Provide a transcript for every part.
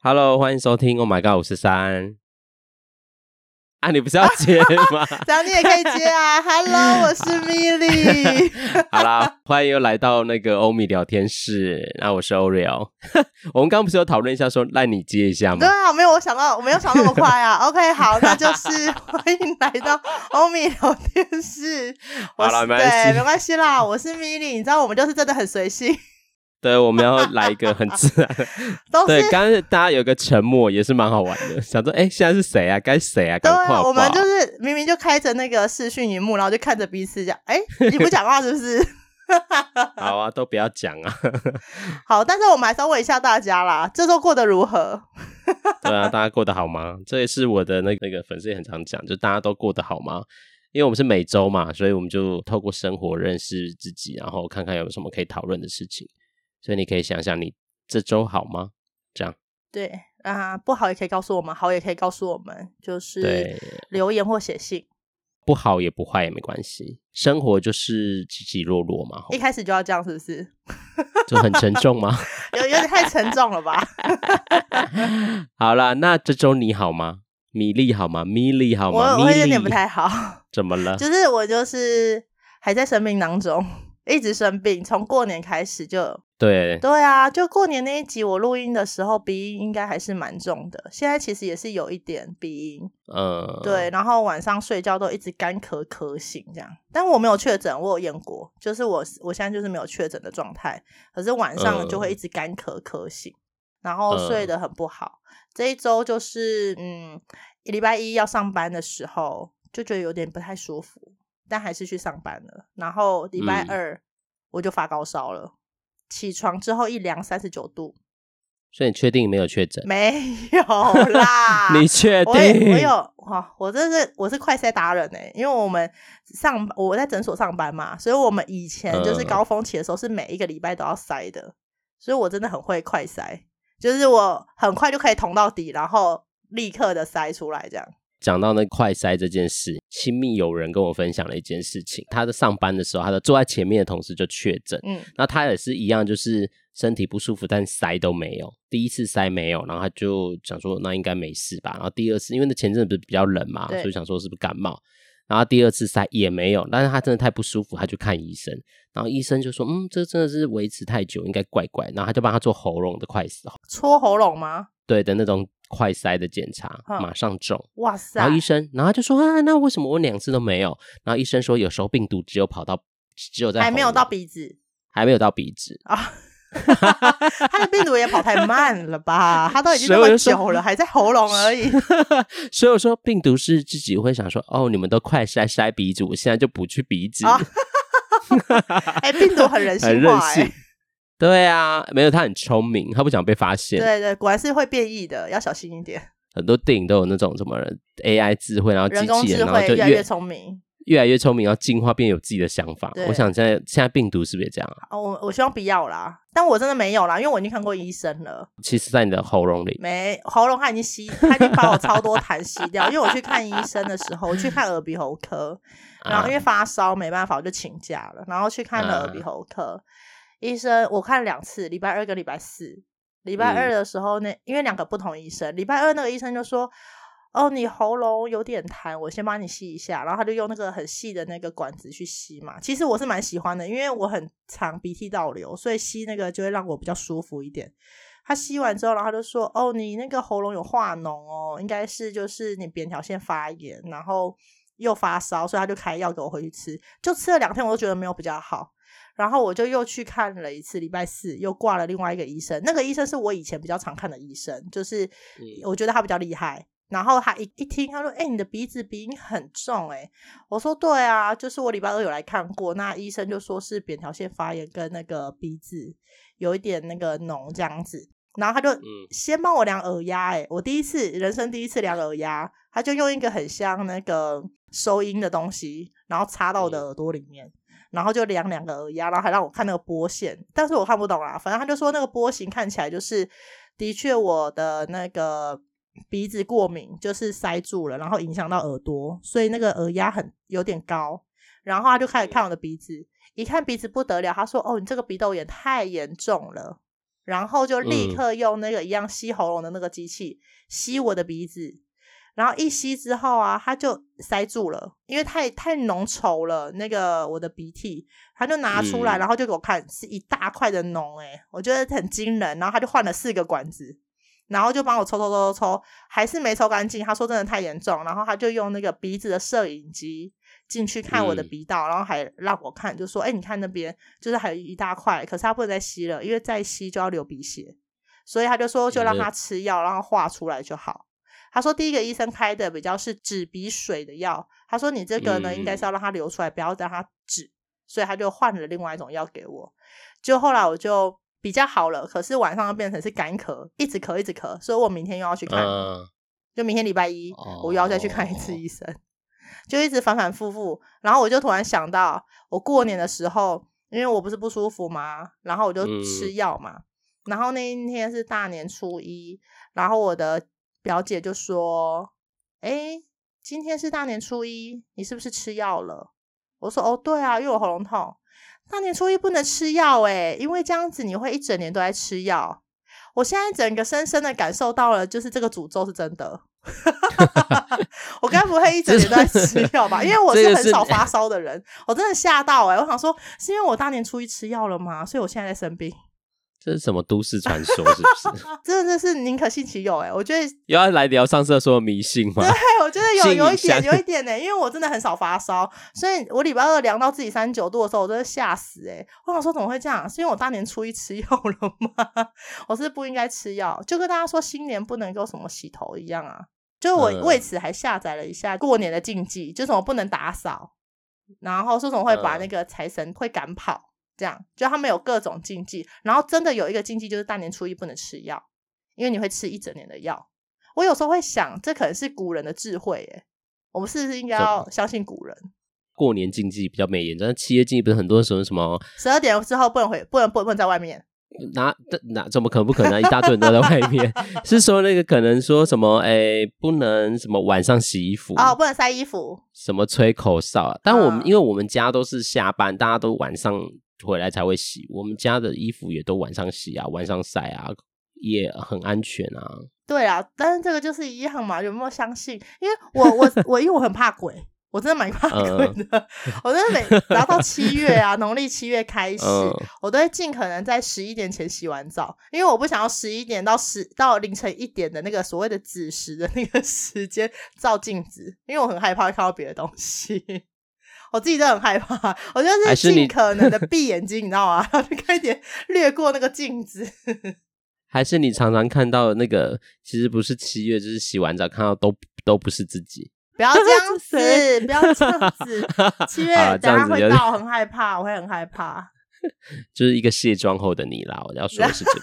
Hello，欢迎收听。Oh my god，五十三啊，你不是要接吗？这样你也可以接啊。Hello，我是 Milly。好啦，欢迎又来到那个欧米聊天室。那我是 Oreo。我们刚刚不是有讨论一下，说让你接一下吗？对啊，没有我想到，我没有想那么快啊。OK，好，那就是欢迎来到欧米聊天室。好了，没关系，对，没关系啦。我是 Milly，你知道我们就是真的很随性。对，我们要来一个很自然的。对，刚刚大家有个沉默，也是蛮好玩的。想说，哎，现在是谁啊？该谁啊？对我们就是明明就开着那个视讯荧幕，然后就看着彼此讲，哎，你不讲话是不是？好啊，都不要讲啊。好，但是我们还是要问一下大家啦，这周过得如何？对啊，大家过得好吗？这也是我的那个、那个粉丝也很常讲，就大家都过得好吗？因为我们是每周嘛，所以我们就透过生活认识自己，然后看看有什么可以讨论的事情。所以你可以想想，你这周好吗？这样对啊，不好也可以告诉我们，好也可以告诉我们，就是留言或写信，不好也不坏也没关系。生活就是起起落落嘛，一开始就要这样，是不是？就很沉重吗？有有点太沉重了吧？好啦，那这周你好吗？米粒好吗？米粒好吗？我我有点不太好，怎么了？就是我就是还在生病当中。一直生病，从过年开始就对。对啊，就过年那一集我录音的时候鼻音应该还是蛮重的，现在其实也是有一点鼻音，嗯，对，然后晚上睡觉都一直干咳咳醒这样，但我没有确诊，我有验过，就是我我现在就是没有确诊的状态，可是晚上就会一直干咳咳醒，然后睡得很不好，这一周就是嗯，礼拜一要上班的时候就觉得有点不太舒服。但还是去上班了，然后礼拜二我就发高烧了，嗯、起床之后一量三十九度，所以你确定没有确诊？没有啦，你确定？我有哇，我这是我是快筛达人哎，因为我们上我在诊所上班嘛，所以我们以前就是高峰期的时候是每一个礼拜都要筛的，所以我真的很会快筛，就是我很快就可以捅到底，然后立刻的筛出来这样。讲到那快塞这件事，亲密友人跟我分享了一件事情。他在上班的时候，他的坐在前面的同事就确诊，嗯，那他也是一样，就是身体不舒服，但塞都没有。第一次塞没有，然后他就想说那应该没事吧。然后第二次，因为那前阵子不是比较冷嘛，所以想说是不是感冒。然后第二次塞也没有，但是他真的太不舒服，他就看医生。然后医生就说，嗯，这真的是维持太久，应该怪怪。然后他就帮他做喉咙的快筛，搓喉咙吗？对的那种。快筛的检查，马上中，哇塞！然后医生，然后他就说啊，那为什么我两次都没有？然后医生说，有时候病毒只有跑到，只有在还没有到鼻子，还没有到鼻子啊。他的病毒也跑太慢了吧？他都已经那么久了，还在喉咙而已。所以我说，病毒是自己会想说，哦，你们都快筛筛鼻子，我现在就不去鼻子。哎，病毒很人性化，哎。对啊，没有，他很聪明，他不想被发现。对对，果然是会变异的，要小心一点。很多电影都有那种什么 AI 智慧，然后机器人，工智慧然后就越，越来越聪明，越来越聪明，然后进化变有自己的想法。我想现在现在病毒是不是也这样啊？哦，我我希望不要啦，但我真的没有啦，因为我已经看过医生了。其实，在你的喉咙里，没喉咙，他已经吸，他已经把我超多痰吸掉。因为我去看医生的时候，我去看耳鼻喉科，然后因为发烧没办法，我就请假了，然后去看了耳鼻喉科。医生，我看了两次，礼拜二跟礼拜四。礼拜二的时候，那、嗯、因为两个不同医生，礼拜二那个医生就说：“哦，你喉咙有点痰，我先帮你吸一下。”然后他就用那个很细的那个管子去吸嘛。其实我是蛮喜欢的，因为我很常鼻涕倒流，所以吸那个就会让我比较舒服一点。他吸完之后，然后他就说：“哦，你那个喉咙有化脓哦，应该是就是你扁桃腺发炎，然后又发烧，所以他就开药给我回去吃。就吃了两天，我都觉得没有比较好。”然后我就又去看了一次，礼拜四又挂了另外一个医生。那个医生是我以前比较常看的医生，就是我觉得他比较厉害。然后他一一听，他说：“哎、欸，你的鼻子鼻音很重。”哎，我说：“对啊，就是我礼拜二有来看过。”那医生就说是扁桃腺发炎跟那个鼻子有一点那个脓这样子。然后他就先帮我量耳压，哎，我第一次人生第一次量耳压，他就用一个很像那个收音的东西，然后插到我的耳朵里面。然后就量两个耳压，然后还让我看那个波线，但是我看不懂啦。反正他就说那个波形看起来就是，的确我的那个鼻子过敏，就是塞住了，然后影响到耳朵，所以那个耳压很有点高。然后他就开始看我的鼻子，一看鼻子不得了，他说：“哦，你这个鼻窦炎太严重了。”然后就立刻用那个一样吸喉咙的那个机器吸我的鼻子。然后一吸之后啊，他就塞住了，因为太太浓稠了，那个我的鼻涕，他就拿出来，然后就给我看，是一大块的脓，诶我觉得很惊人。然后他就换了四个管子，然后就帮我抽抽抽抽抽，还是没抽干净。他说真的太严重，然后他就用那个鼻子的摄影机进去看我的鼻道，然后还让我看，就说，哎，你看那边就是还有一大块，可是他不能再吸了，因为再吸就要流鼻血，所以他就说就让他吃药，让他化出来就好。他说：“第一个医生开的比较是止鼻水的药，他说你这个呢，应该是要让它流出来，不要让它止，所以他就换了另外一种药给我。就后来我就比较好了，可是晚上又变成是干咳，一直咳一直咳，所以我明天又要去看，就明天礼拜一我又要再去看一次医生，就一直反反复复。然后我就突然想到，我过年的时候，因为我不是不舒服嘛，然后我就吃药嘛，然后那一天是大年初一，然后我的。”表姐就说：“哎，今天是大年初一，你是不是吃药了？”我说：“哦，对啊，因为我喉咙痛。大年初一不能吃药，哎，因为这样子你会一整年都在吃药。我现在整个深深的感受到了，就是这个诅咒是真的。我该不会一整年都在吃药吧？因为我是很少发烧的人，我真的吓到哎！我想说，是因为我大年初一吃药了吗？所以我现在在生病。”这是什么都市传说？是不是？真的是宁可信其有哎、欸！我觉得又要来聊上次说的迷信吗？对，我觉得有有一点，有一点呢、欸，因为我真的很少发烧，所以我礼拜二量到自己三十九度的时候，我真的吓死哎、欸！我想说怎么会这样？是因为我大年初一吃药了吗？我是不应该吃药，就跟大家说新年不能够什么洗头一样啊！就我为此还下载了一下过年的禁忌，就什么不能打扫，然后说什么会把那个财神会赶跑。这样，就他们有各种禁忌，然后真的有一个禁忌就是大年初一不能吃药，因为你会吃一整年的药。我有时候会想，这可能是古人的智慧耶。我们是不是应该要相信古人？过年禁忌比较没严重，但七月禁忌不是很多时候什么十二点之后不能回，不能不能不能在外面。哪哪怎么可能不可能？一大堆人都在外面，是说那个可能说什么？哎，不能什么晚上洗衣服哦，不能晒衣服，什么吹口哨啊？但我们、嗯、因为我们家都是下班，大家都晚上。回来才会洗，我们家的衣服也都晚上洗啊，晚上晒啊，也很安全啊。对啊，但是这个就是一样嘛，有没有相信？因为我我我因为我很怕鬼，我真的蛮怕鬼的。嗯、我真的每 然后到七月啊，农历七月开始，嗯、我都会尽可能在十一点前洗完澡，因为我不想要十一点到十到凌晨一点的那个所谓的子时的那个时间照镜子，因为我很害怕看到别的东西。我自己都很害怕，我就是尽可能的 闭眼睛，你，你知道吗？然后就快点掠过那个镜子。还是你常常看到那个，其实不是七月，就是洗完澡看到都都不是自己。不要这样子，不要这样子。七月等下会到，很害怕，我会很害怕。就是一个卸妆后的你啦，我要说的是这个。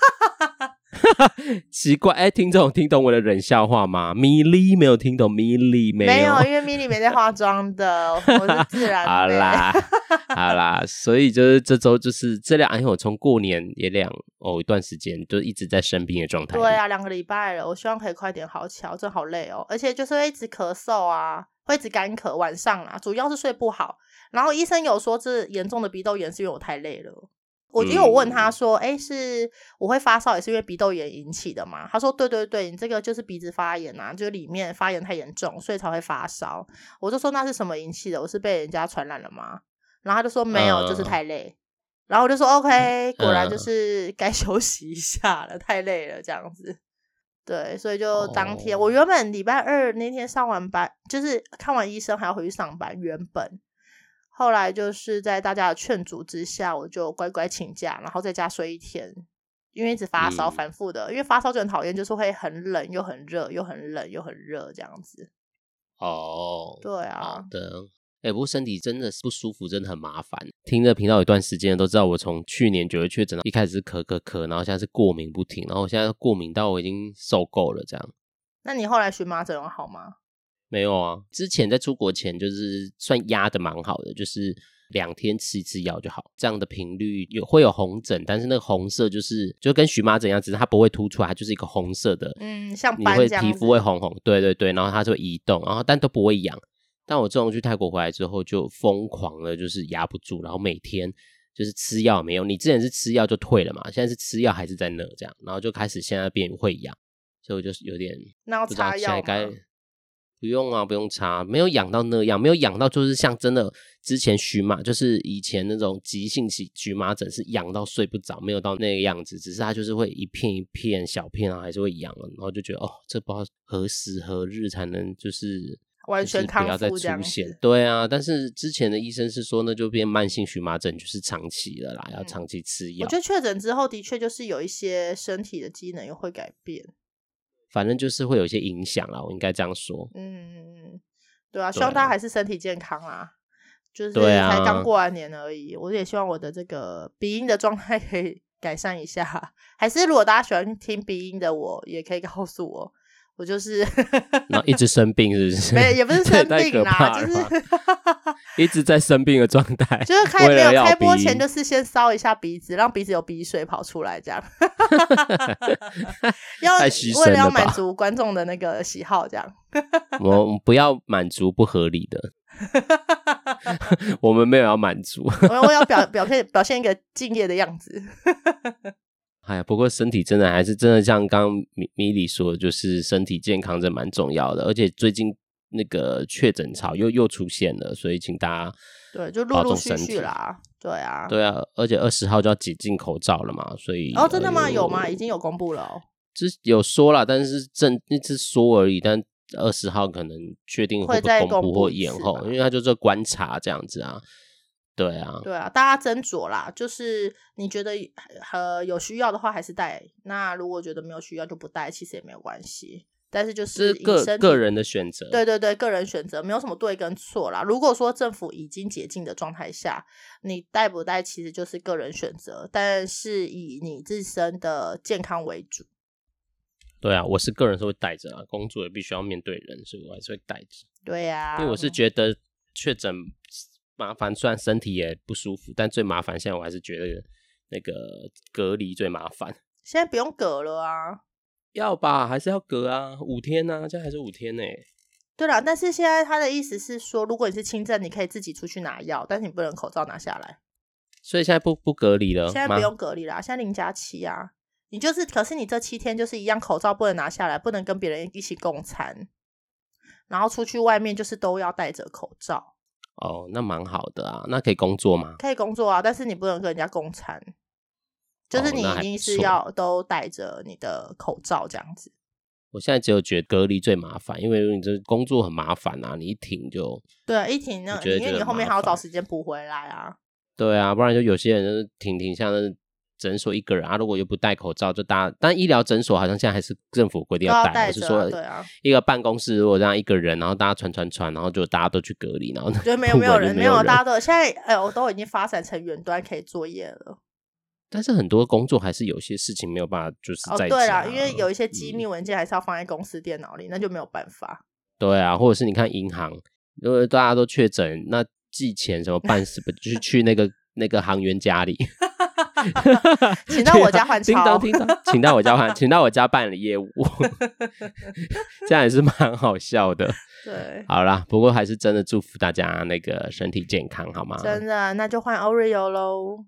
奇怪，哎、欸，听众听懂我的冷笑话吗？米莉没有听懂，米莉没有，没有，因为米莉没在化妆的，我是自然。好啦，好啦，所以就是这周就是这两，因为我从过年也两哦一段时间就一直在生病的状态。对啊，两个礼拜了，我希望可以快点好起来，真的好累哦，而且就是会一直咳嗽啊，会一直干咳，晚上啊，主要是睡不好。然后医生有说这严重的鼻窦炎是因为我太累了。我因为我问他说：“哎、欸，是我会发烧，也是因为鼻窦炎引起的嘛？”他说：“对对对，你这个就是鼻子发炎啊，就是里面发炎太严重，所以才会发烧。”我就说：“那是什么引起的？我是被人家传染了吗？”然后他就说：“没有，呃、就是太累。”然后我就说：“OK，果然就是该 休息一下了，太累了这样子。”对，所以就当天、哦、我原本礼拜二那天上完班，就是看完医生还要回去上班，原本。后来就是在大家的劝阻之下，我就乖乖请假，然后在家睡一天，因为一直发烧，反复的。嗯、因为发烧就很讨厌，就是会很冷又很热，又很冷又很热这样子。哦，对啊，好的。哎，不过身体真的是不舒服，真的很麻烦。听这频道有一段时间都知道，我从去年九月确诊，一开始是咳咳咳，然后现在是过敏不停，然后我现在过敏到我已经受够了这样。那你后来荨麻疹有好吗？没有啊，之前在出国前就是算压的蛮好的，就是两天吃一次药就好，这样的频率有会有红疹，但是那个红色就是就跟荨麻疹一样，只是它不会凸出来，它就是一个红色的，嗯，像你会皮肤会红红，对对对，然后它就会移动，然后但都不会痒。但我自从去泰国回来之后，就疯狂的就是压不住，然后每天就是吃药没有，你之前是吃药就退了嘛，现在是吃药还是在那这样，然后就开始现在变会痒，所以我就有点不知道现在该。不用啊，不用擦，没有痒到那样，没有痒到就是像真的之前荨麻，就是以前那种急性荨荨麻疹是痒到睡不着，没有到那个样子，只是它就是会一片一片小片啊，还是会痒了，然后就觉得哦，这不知道何时何日才能就是完全康复，不要再出现。对啊，但是之前的医生是说那就变慢性荨麻疹，就是长期了啦，要长期吃药。我觉得确诊之后的确就是有一些身体的机能又会改变。反正就是会有一些影响啦，我应该这样说。嗯对啊，希望大家还是身体健康啊。就是才刚过完年而已，我也希望我的这个鼻音的状态 可以改善一下。还是如果大家喜欢听鼻音的我，也可以告诉我。我就是，然后一直生病，是不是？没，也不是 生病啦，就是 一直在生病的状态。就是开没有开播前，就是先烧一下鼻子，让鼻子有鼻水跑出来，这样。要为了要满足观众的那个喜好，这样。我们不要满足不合理的，我们没有要满足，我们要表表现表现一个敬业的样子。哎呀，不过身体真的还是真的像刚刚米米莉说的，就是身体健康真蛮重要的。而且最近那个确诊潮又又出现了，所以请大家对就陆陆续续啦，对啊，对啊。而且二十号就要解禁口罩了嘛，所以哦，真的吗？有吗？已经有公布了哦。这有说了，但是正一直说而已。但二十号可能确定会不会公布或延后，因为他就是观察这样子啊。对啊，对啊，大家斟酌啦。就是你觉得呃有需要的话，还是戴；那如果觉得没有需要，就不戴，其实也没有关系。但是就是个个人的选择，对对对，个人选择没有什么对跟错啦。如果说政府已经解禁的状态下，你戴不戴其实就是个人选择，但是以你自身的健康为主。对啊，我是个人是会戴着啊，工作也必须要面对人，所以我还是会戴着。对呀、啊，因为我是觉得确诊。麻烦，虽然身体也不舒服，但最麻烦现在我还是觉得那个隔离最麻烦。现在不用隔了啊？要吧？还是要隔啊？五天呢、啊？这还是五天呢、欸？对了，但是现在他的意思是说，如果你是轻症，你可以自己出去拿药，但是你不能口罩拿下来。所以现在不不隔离了？现在不用隔离啦，现在零加七啊。你就是，可是你这七天就是一样，口罩不能拿下来，不能跟别人一起共餐，然后出去外面就是都要戴着口罩。哦，那蛮好的啊，那可以工作吗？可以工作啊，但是你不能跟人家共餐，就是你一定是要都戴着你的口罩这样子。我现在只有觉得隔离最麻烦，因为你这工作很麻烦啊，你一停就对啊，一停那，因为你后面还要找时间补回来啊。对啊，不然就有些人就是停停像。诊所一个人啊，如果又不戴口罩，就大家。但医疗诊所好像现在还是政府规定要戴，是说一个办公室如果这样一个人，然后大家传传传，然后就大家都去隔离，然后就没有没有人没有，大家都现在哎，我都已经发展成远端可以作业了。但是很多工作还是有些事情没有办法，就是在对啊，因为有一些机密文件还是要放在公司电脑里，那就没有办法。对啊，或者是你看银行，因为大家都确诊，那寄钱什么办事，不，就是去那个那个行员家里。请到我家换钞，请到我家换，请到我家办理业务，这样也是蛮好笑的。对，好啦，不过还是真的祝福大家那个身体健康，好吗？真的，那就换 Oreo 喽。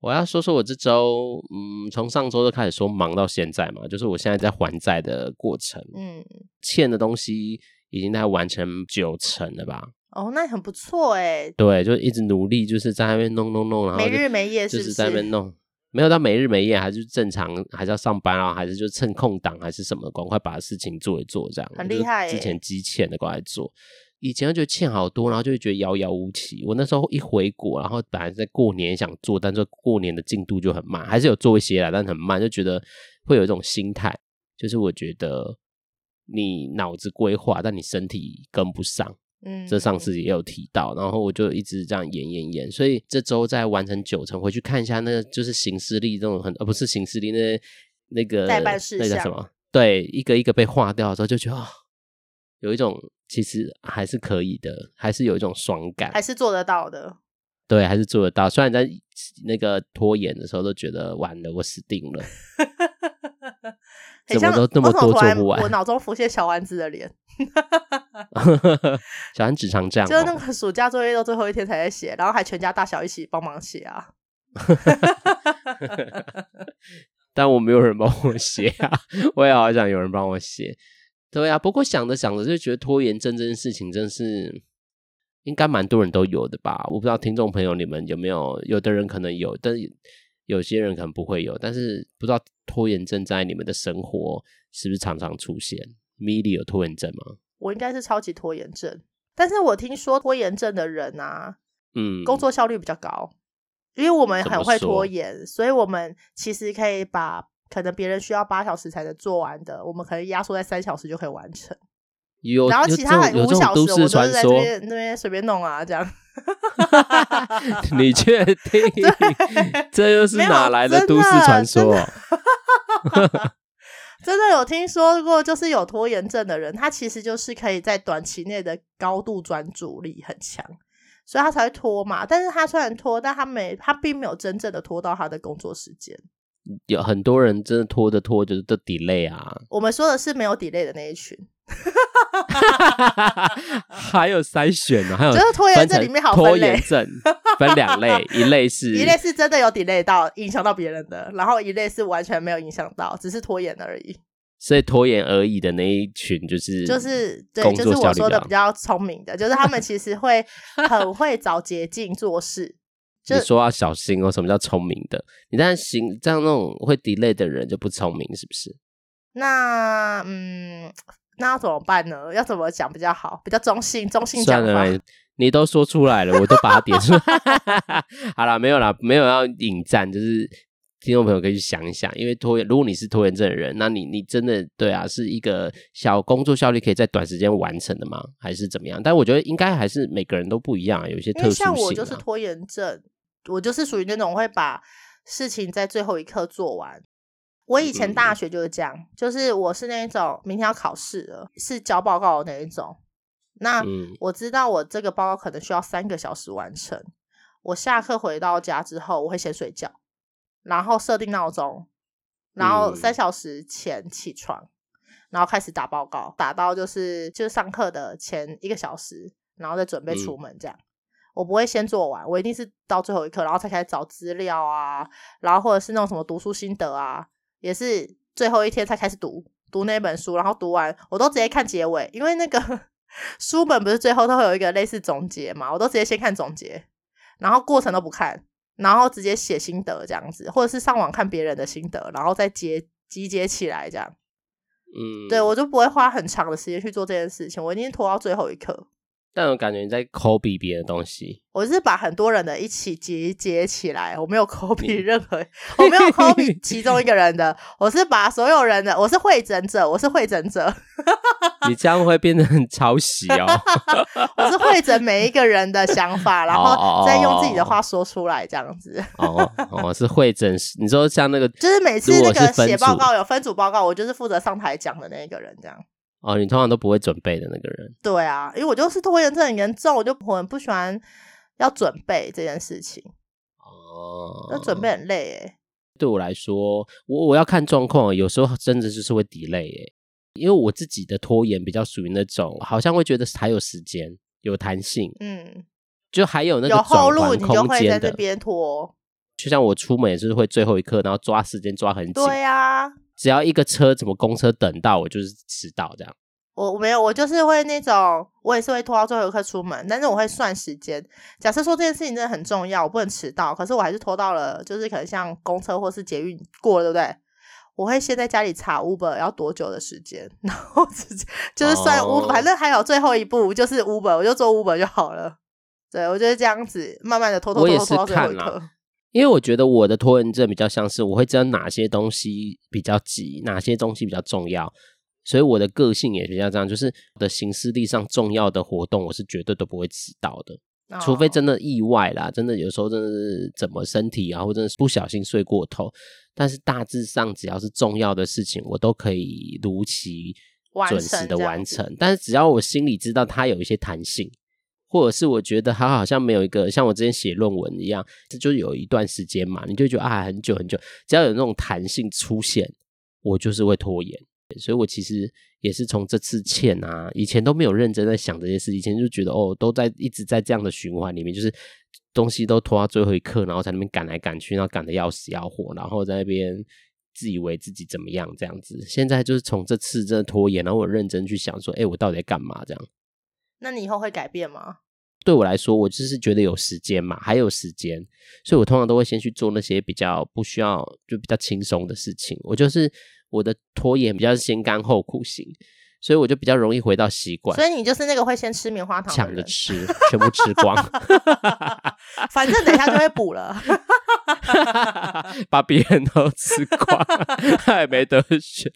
我要说说我这周，嗯，从上周就开始说忙到现在嘛，就是我现在在还债的过程，嗯，欠的东西已经在完成九成了吧。哦，那很不错哎。对，就一直努力，就是在那边弄弄弄，然后没日没夜，是不是？就是在那边弄，没有到没日没夜，还是正常，还是要上班啊，还是就趁空档，还是什么，赶快把事情做一做，这样很厉害。之前积欠的，赶快做。以前就欠好多，然后就会觉得遥遥无期。我那时候一回国，然后本来在过年想做，但是过年的进度就很慢，还是有做一些啦，但很慢，就觉得会有一种心态，就是我觉得你脑子规划，但你身体跟不上。嗯，这上次也有提到，然后我就一直这样演演演，所以这周再完成九成，回去看一下，那个就是行事历这种很，呃，不是行事历，那那个代办事项，那叫什么？对，一个一个被划掉的时候，就觉得，哦，有一种其实还是可以的，还是有一种爽感，还是做得到的。对，还是做得到。虽然在那个拖延的时候都觉得完了，我死定了。怎么都那么多做不完？我脑中浮现小丸子的脸。小丸子常这样，就是那个暑假作业到最后一天才在写，然后还全家大小一起帮忙写啊。但我没有人帮我写啊，我也好想有人帮我写。对啊，不过想着想着就觉得拖延症这件事情真是应该蛮多人都有的吧？我不知道听众朋友你们有没有，有的人可能有，但有些人可能不会有。但是不知道拖延症在你们的生活是不是常常出现？Milly 有拖延症吗？我应该是超级拖延症，但是我听说拖延症的人啊，嗯，工作效率比较高，因为我们很会拖延，所以我们其实可以把可能别人需要八小时才能做完的，我们可能压缩在三小时就可以完成。有，然后其他五小时，我们都是在这边那边随便弄啊，这样。你确定？这又是哪来的都市传说？真的有听说过，就是有拖延症的人，他其实就是可以在短期内的高度专注力很强，所以他才会拖嘛。但是他虽然拖，但他没，他并没有真正的拖到他的工作时间。有很多人真的拖着拖着都 delay 啊。我们说的是没有 delay 的那一群。还有筛选呢，还有就是拖延症里面好分拖延症分两类，一类是一类是真的有 delay 到影响到别人的，然后一类是完全没有影响到，只是拖延而已。所以拖延而已的那一群就是就是对，就是我说的比较聪明的，就是他们其实会 很会找捷径做事。就你说要小心哦，什么叫聪明的？你但行这样那种会 delay 的人就不聪明，是不是？那嗯。那要怎么办呢？要怎么讲比较好？比较中性，中性讲法。算了，你都说出来了，我都把它点出来。好了，没有了，没有要引战，就是听众朋友可以去想一想，因为拖延，如果你是拖延症的人，那你你真的对啊，是一个小工作效率可以在短时间完成的吗？还是怎么样？但我觉得应该还是每个人都不一样啊，有些特殊性啊。像我就是拖延症，我就是属于那种会把事情在最后一刻做完。我以前大学就是这样，嗯、就是我是那一种明天要考试了，是交报告的那一种。那我知道我这个报告可能需要三个小时完成。我下课回到家之后，我会先睡觉，然后设定闹钟，然后三小时前起床，然后开始打报告，打到就是就是上课的前一个小时，然后再准备出门这样。嗯、我不会先做完，我一定是到最后一刻，然后才开始找资料啊，然后或者是那种什么读书心得啊。也是最后一天才开始读读那本书，然后读完我都直接看结尾，因为那个 书本不是最后都会有一个类似总结嘛，我都直接先看总结，然后过程都不看，然后直接写心得这样子，或者是上网看别人的心得，然后再结集结起来这样。嗯，对，我就不会花很长的时间去做这件事情，我一定拖到最后一刻。但我感觉你在 copy 别的东西，我是把很多人的一起集结起来，我没有 copy 任何，我没有 copy 其中一个人的，我是把所有人的，我是汇整者，我是汇整者。你这样会变得很抄袭哦。我是汇整每一个人的想法，然后再用自己的话说出来，这样子。哦哦，是汇整，你说像那个，就是每次那个写报告有分组报告，我就是负责上台讲的那一个人，这样。哦，你通常都不会准备的那个人。对啊，因为我就是拖延症很严重，我就很不喜欢要准备这件事情。哦，那准备很累诶。对我来说，我我要看状况，有时候真的就是会 delay 诶。因为我自己的拖延比较属于那种，好像会觉得还有时间，有弹性。嗯，就还有那个后路，你就会在这边拖。就像我出门也是会最后一刻，然后抓时间抓很紧。对啊。只要一个车，怎么公车等到我就是迟到这样。我我没有，我就是会那种，我也是会拖到最后一刻出门，但是我会算时间。假设说这件事情真的很重要，我不能迟到，可是我还是拖到了，就是可能像公车或是捷运过了，对不对？我会先在家里查 Uber 要多久的时间，然后直接就是算 Uber，、哦、反正还有最后一步就是 Uber，我就做 Uber 就好了。对，我就是这样子，慢慢的拖拖拖拖拖到最后一刻。因为我觉得我的拖延症比较像是我会知道哪些东西比较急，哪些东西比较重要，所以我的个性也比较这样，就是我的行事历上重要的活动，我是绝对都不会迟到的，除非真的意外啦，真的有时候真的是怎么身体啊，或者是不小心睡过头，但是大致上只要是重要的事情，我都可以如期准时的完成，但是只要我心里知道它有一些弹性。或者是我觉得他好像没有一个像我之前写论文一样，这就有一段时间嘛，你就觉得啊很久很久，只要有那种弹性出现，我就是会拖延。所以我其实也是从这次欠啊，以前都没有认真在想这些事，以前就觉得哦，都在一直在这样的循环里面，就是东西都拖到最后一刻，然后在那边赶来赶去，然后赶得要死要活，然后在那边自以为自己怎么样这样子。现在就是从这次真的拖延，然后我认真去想说，哎，我到底在干嘛这样？那你以后会改变吗？对我来说，我就是觉得有时间嘛，还有时间，所以我通常都会先去做那些比较不需要就比较轻松的事情。我就是我的拖延比较先甘后苦型，所以我就比较容易回到习惯。所以你就是那个会先吃棉花糖，抢着吃，全部吃光，反正等一下就会补了，把别人都吃光，还没得选，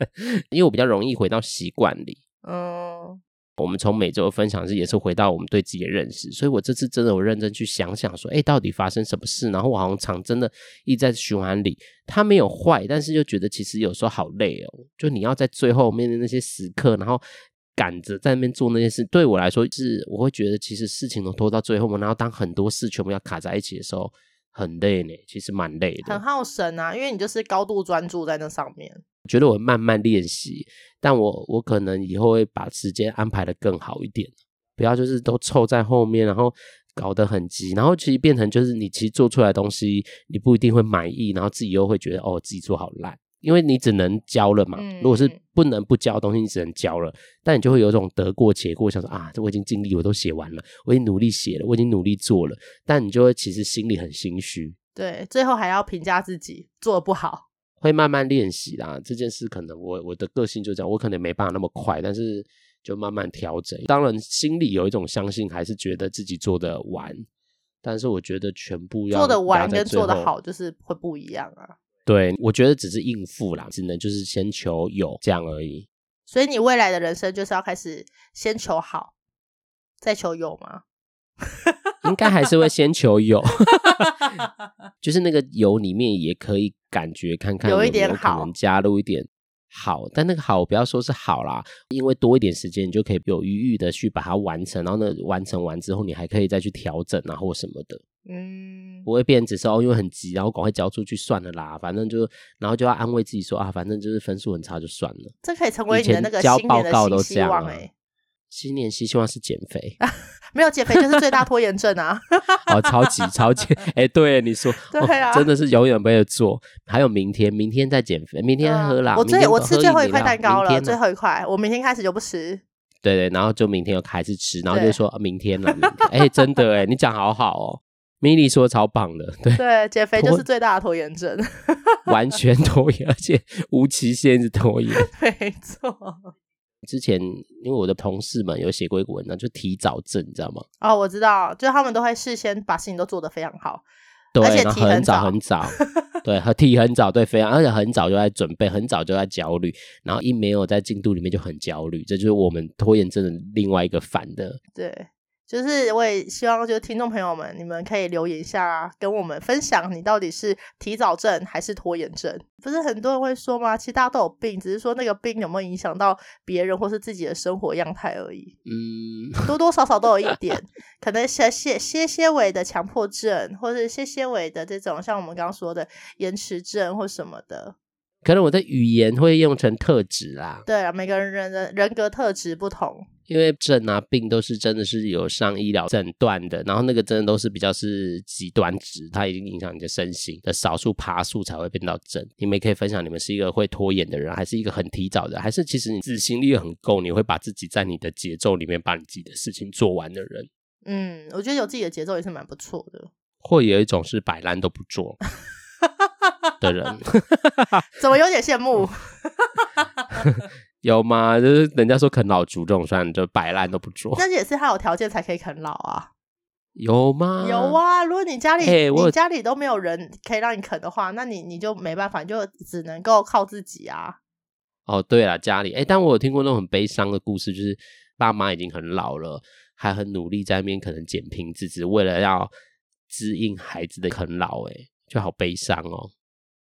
因为我比较容易回到习惯里。嗯。我们从每周分享是也是回到我们对自己的认识，所以我这次真的我认真去想想说，哎，到底发生什么事？然后我好像常真的一直在循环里，它没有坏，但是就觉得其实有时候好累哦。就你要在最后面的那些时刻，然后赶着在那边做那些事，对我来说是我会觉得其实事情都拖到最后嘛。然后当很多事全部要卡在一起的时候，很累呢，其实蛮累的，很耗神啊，因为你就是高度专注在那上面。我觉得我慢慢练习，但我我可能以后会把时间安排的更好一点，不要就是都凑在后面，然后搞得很急，然后其实变成就是你其实做出来的东西你不一定会满意，然后自己又会觉得哦自己做好烂，因为你只能教了嘛。如果是不能不教的东西，你只能教了，但你就会有一种得过且过，想说啊，这我已经尽力，我都写完了，我已经努力写了，我已经努力做了，但你就会其实心里很心虚。对，最后还要评价自己做的不好。会慢慢练习啦，这件事可能我我的个性就这样，我可能没办法那么快，但是就慢慢调整。当然心里有一种相信，还是觉得自己做的完，但是我觉得全部要做的完跟做的好就是会不一样啊。对，我觉得只是应付啦，只能就是先求有这样而已。所以你未来的人生就是要开始先求好，再求有吗？应该还是会先求有，就是那个有里面也可以感觉看看有没有可能加入一点好，但那个好不要说是好啦，因为多一点时间你就可以有余裕的去把它完成，然后呢完成完之后你还可以再去调整啊或什么的，嗯，不会变只是哦因为很急然后赶快交出去算了啦，反正就然后就要安慰自己说啊反正就是分数很差就算了，这可以成为你的那个交报告都这样哎。新年新希望是减肥，没有减肥就是最大拖延症啊！哦，超级超级，哎、欸，对你说，对啊、哦，真的是永远没有做。还有明天，明天再减肥，明天喝啦。我最我吃最后一块蛋糕了，最后一块，我明天开始就不吃。对对，然后就明天又开始吃，然后就说明天了。哎、欸，真的哎，你讲好好哦，Milly 说超棒的，对对，减肥就是最大的拖延症，完全拖延，而且无期限制拖延，没错。之前因为我的同事们有写过一个文章，就提早症，你知道吗？哦，我知道，就他们都会事先把事情都做得非常好，对，而且提很早很早，对，和提很早，对，非常，而且很早就在准备，很早就在焦虑，然后一没有在进度里面就很焦虑，这就是我们拖延症的另外一个反的，对。就是我也希望，就是听众朋友们，你们可以留言一下啊，跟我们分享你到底是提早症还是拖延症？不是很多人会说吗？其实大家都有病，只是说那个病有没有影响到别人或是自己的生活样态而已。嗯，多多少少都有一点，可能些些些些微的强迫症，或是些些微的这种像我们刚刚说的延迟症或什么的。可能我的语言会用成特质啦。对啊，每个人的人格特质不同。因为症啊病都是真的是有上医疗诊断的，然后那个真的都是比较是极端值，它已经影响你的身心的少数爬数才会变到症。你们也可以分享，你们是一个会拖延的人，还是一个很提早的，还是其实你执行力很够，你会把自己在你的节奏里面把你自己的事情做完的人。嗯，我觉得有自己的节奏也是蛮不错的。或有一种是摆烂都不做的人，怎么有点羡慕？有吗？就是人家说啃老族这种算就摆烂都不做，但是也是他有条件才可以啃老啊。有吗？有啊。如果你家里、欸、你家里都没有人可以让你啃的话，那你你就没办法，你就只能够靠自己啊。哦，对了，家里哎、欸，但我有听过那种很悲伤的故事，就是爸妈已经很老了，还很努力在那边可能捡瓶子，只为了要支应孩子的啃老，哎，就好悲伤哦。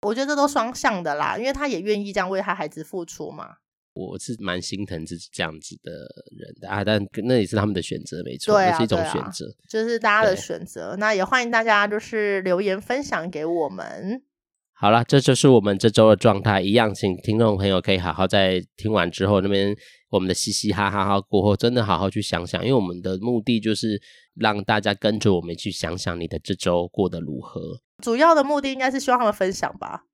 我觉得这都双向的啦，因为他也愿意这样为他孩子付出嘛。我是蛮心疼自己这样子的人的啊，但那也是他们的选择，没错，也、啊、是一种选择、啊，就是大家的选择。那也欢迎大家就是留言分享给我们。好了，这就是我们这周的状态。一样，请听众朋友可以好好在听完之后，那边我们的嘻嘻哈哈哈过后，真的好好去想想，因为我们的目的就是让大家跟着我们去想想你的这周过得如何。主要的目的应该是希望他们分享吧。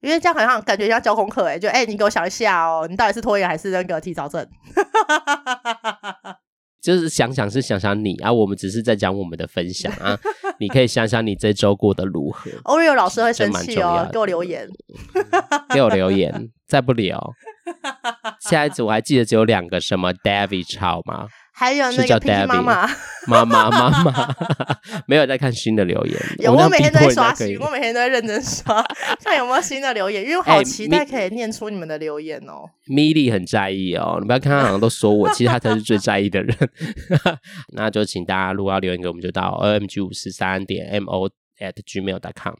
因为这样好像感觉像交功课哎，就哎、欸，你给我想一下哦，你到底是拖延还是那个提早症？就是想想是想想你啊，我们只是在讲我们的分享啊，你可以想想你这周过得如何。Oreo 老师会生气哦，给我留言，给我留言，再不留，下一组我还记得只有两个什么 David Chow 吗？还有那个 David 妈妈，妈妈妈妈，没有在看新的留言。有，我每天都在刷新，我每天都在认真刷，看有没有新的留言，因为我好期待可以念出你们的留言哦。Milly 很在意哦，你不要看他好像都说我，其实他才是最在意的人。那就请大家如果要留言给我们，就到 OMG 五四三点 MO at gmail.com。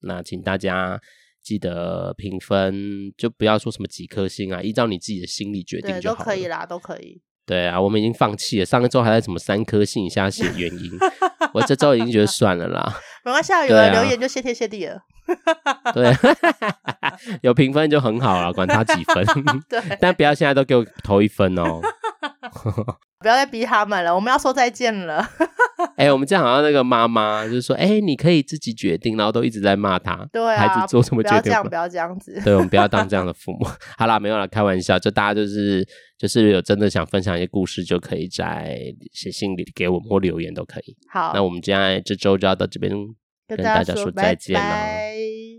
那请大家记得评分，就不要说什么几颗星啊，依照你自己的心理决定就好，都可以啦，都可以。对啊，我们已经放弃了。上个周还在什么三颗星以下写原因，我这周已经觉得算了啦。没关系，有人留言就谢天谢地了。对，有评分就很好了，管他几分。对，但不要现在都给我投一分哦。不要再逼他们了，我们要说再见了。哎、欸，我们这样好像那个妈妈，就是说，哎、欸，你可以自己决定，然后都一直在骂他，对、啊，孩子做什么决定，不要这样，不要这样子。对，我们不要当这样的父母。好啦，没有啦，开玩笑，就大家就是就是有真的想分享一些故事，就可以在写信里给我们或留言都可以。好，那我们今天这周就要到这边跟大家说再见了。